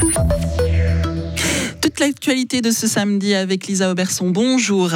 Thank you. Toute l'actualité de ce samedi avec Lisa Auberson. Bonjour.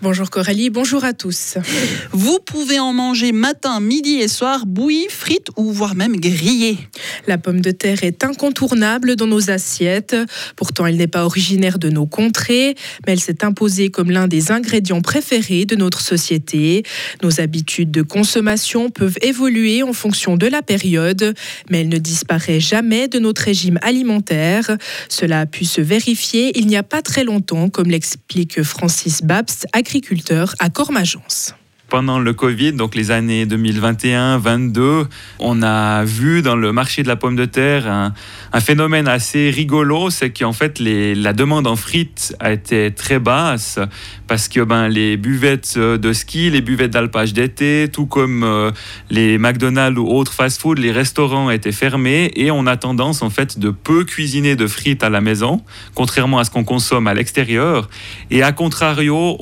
Bonjour Coralie, bonjour à tous. Vous pouvez en manger matin, midi et soir, bouillie, frites ou voire même grillée. La pomme de terre est incontournable dans nos assiettes. Pourtant, elle n'est pas originaire de nos contrées, mais elle s'est imposée comme l'un des ingrédients préférés de notre société. Nos habitudes de consommation peuvent évoluer en fonction de la période, mais elle ne disparaît jamais de notre régime alimentaire. Cela a pu se vérifier il n'y a pas très longtemps, comme l'explique Francis Babst, agriculteur à Cormagence pendant le Covid, donc les années 2021-22, on a vu dans le marché de la pomme de terre un, phénomène assez rigolo, c'est qu'en fait la demande en frites a été très basse parce que ben, les buvettes de ski, les buvettes d'alpage d'été, tout comme euh, les McDonald's ou autres fast-food, les restaurants étaient fermés et on a tendance en fait de peu cuisiner de frites à la maison, contrairement à ce qu'on consomme à l'extérieur. Et à contrario,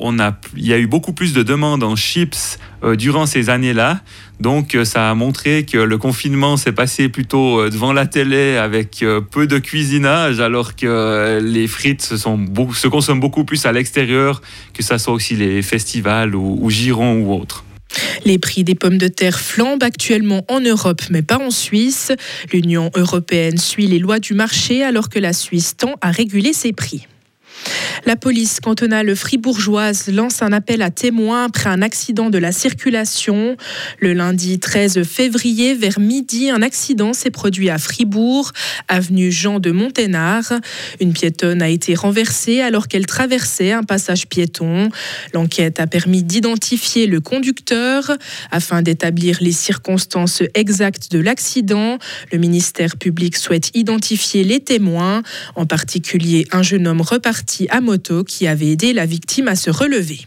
il y a eu beaucoup plus de demandes en chips euh, durant ces années-là. Donc euh, ça a montré que le confinement s'est passé plutôt euh, devant la télé avec peu de cuisinage, alors que les frites se, consomment beaucoup plus à l'extérieur, que ce soit aussi les festivals ou, ou Giron ou autres. Les prix des pommes de terre flambent actuellement en Europe, mais pas en Suisse. L'Union européenne suit les lois du marché alors que la Suisse tend à réguler ses prix. La police cantonale fribourgeoise lance un appel à témoins après un accident de la circulation. Le lundi 13 février, vers midi, un accident s'est produit à Fribourg, avenue Jean de Monténard. Une piétonne a été renversée alors qu'elle traversait un passage piéton. L'enquête a permis d'identifier le conducteur. Afin d'établir les circonstances exactes de l'accident, le ministère public souhaite identifier les témoins, en particulier un jeune homme reparti à moto qui avait aidé la victime à se relever.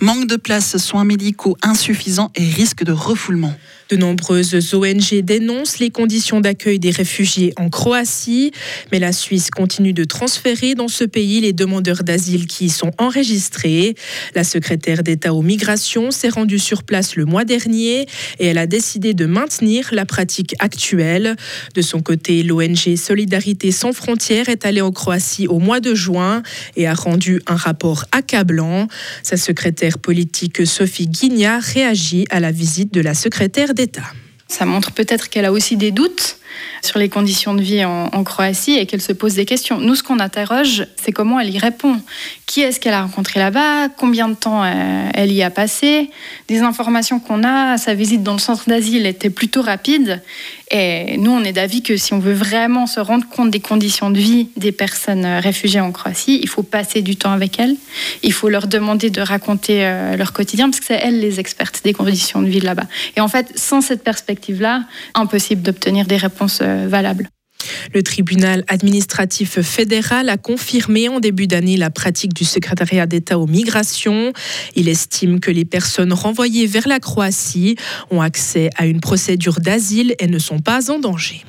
Manque de places, soins médicaux insuffisants et risque de refoulement. De nombreuses ONG dénoncent les conditions d'accueil des réfugiés en Croatie, mais la Suisse continue de transférer dans ce pays les demandeurs d'asile qui y sont enregistrés. La secrétaire d'État aux migrations s'est rendue sur place le mois dernier et elle a décidé de maintenir la pratique actuelle. De son côté, l'ONG Solidarité sans frontières est allée en Croatie au mois de juin et a rendu un rapport accablant. Sa secrétaire politique Sophie Guignard réagit à la visite de la secrétaire d'État. Ça montre peut-être qu'elle a aussi des doutes sur les conditions de vie en, Croatie et qu'elle se pose des questions. Nous, ce qu'on interroge, c'est comment elle y répond. Qui est-ce qu'elle a rencontré là-bas? Combien de temps euh, elle y a passé? Des informations qu'on a, sa visite dans le centre d'asile était plutôt rapide. Et nous, on est d'avis que si on veut vraiment se rendre compte des conditions de vie des personnes euh, réfugiées en Croatie, il faut passer du temps avec elles. Il faut leur demander de raconter euh, leur quotidien, parce que c'est elles les expertes des conditions de vie là-bas. Et en fait, sans cette perspective-là, impossible d'obtenir des réponses valables. Le tribunal administratif fédéral a confirmé en début d'année la pratique du secrétariat d'État aux migrations. Il estime que les personnes renvoyées vers la Croatie ont accès à une procédure d'asile et ne sont pas en danger.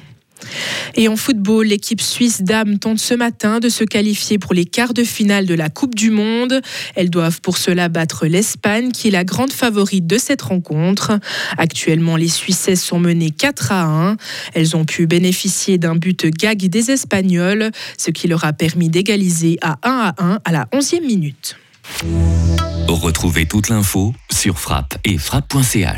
Et en football, l'équipe suisse dames tente ce matin de se qualifier pour les quarts de finale de la Coupe du Monde. Elles doivent pour cela battre l'Espagne, qui est la grande favorite de cette rencontre. Actuellement, les Suissesses sont menées 4 à 1. Elles ont pu bénéficier d'un but gag des Espagnols, ce qui leur a permis d'égaliser à 1 à 1 à la 11e minute. Retrouvez toute l'info sur frappe et frappe.ch.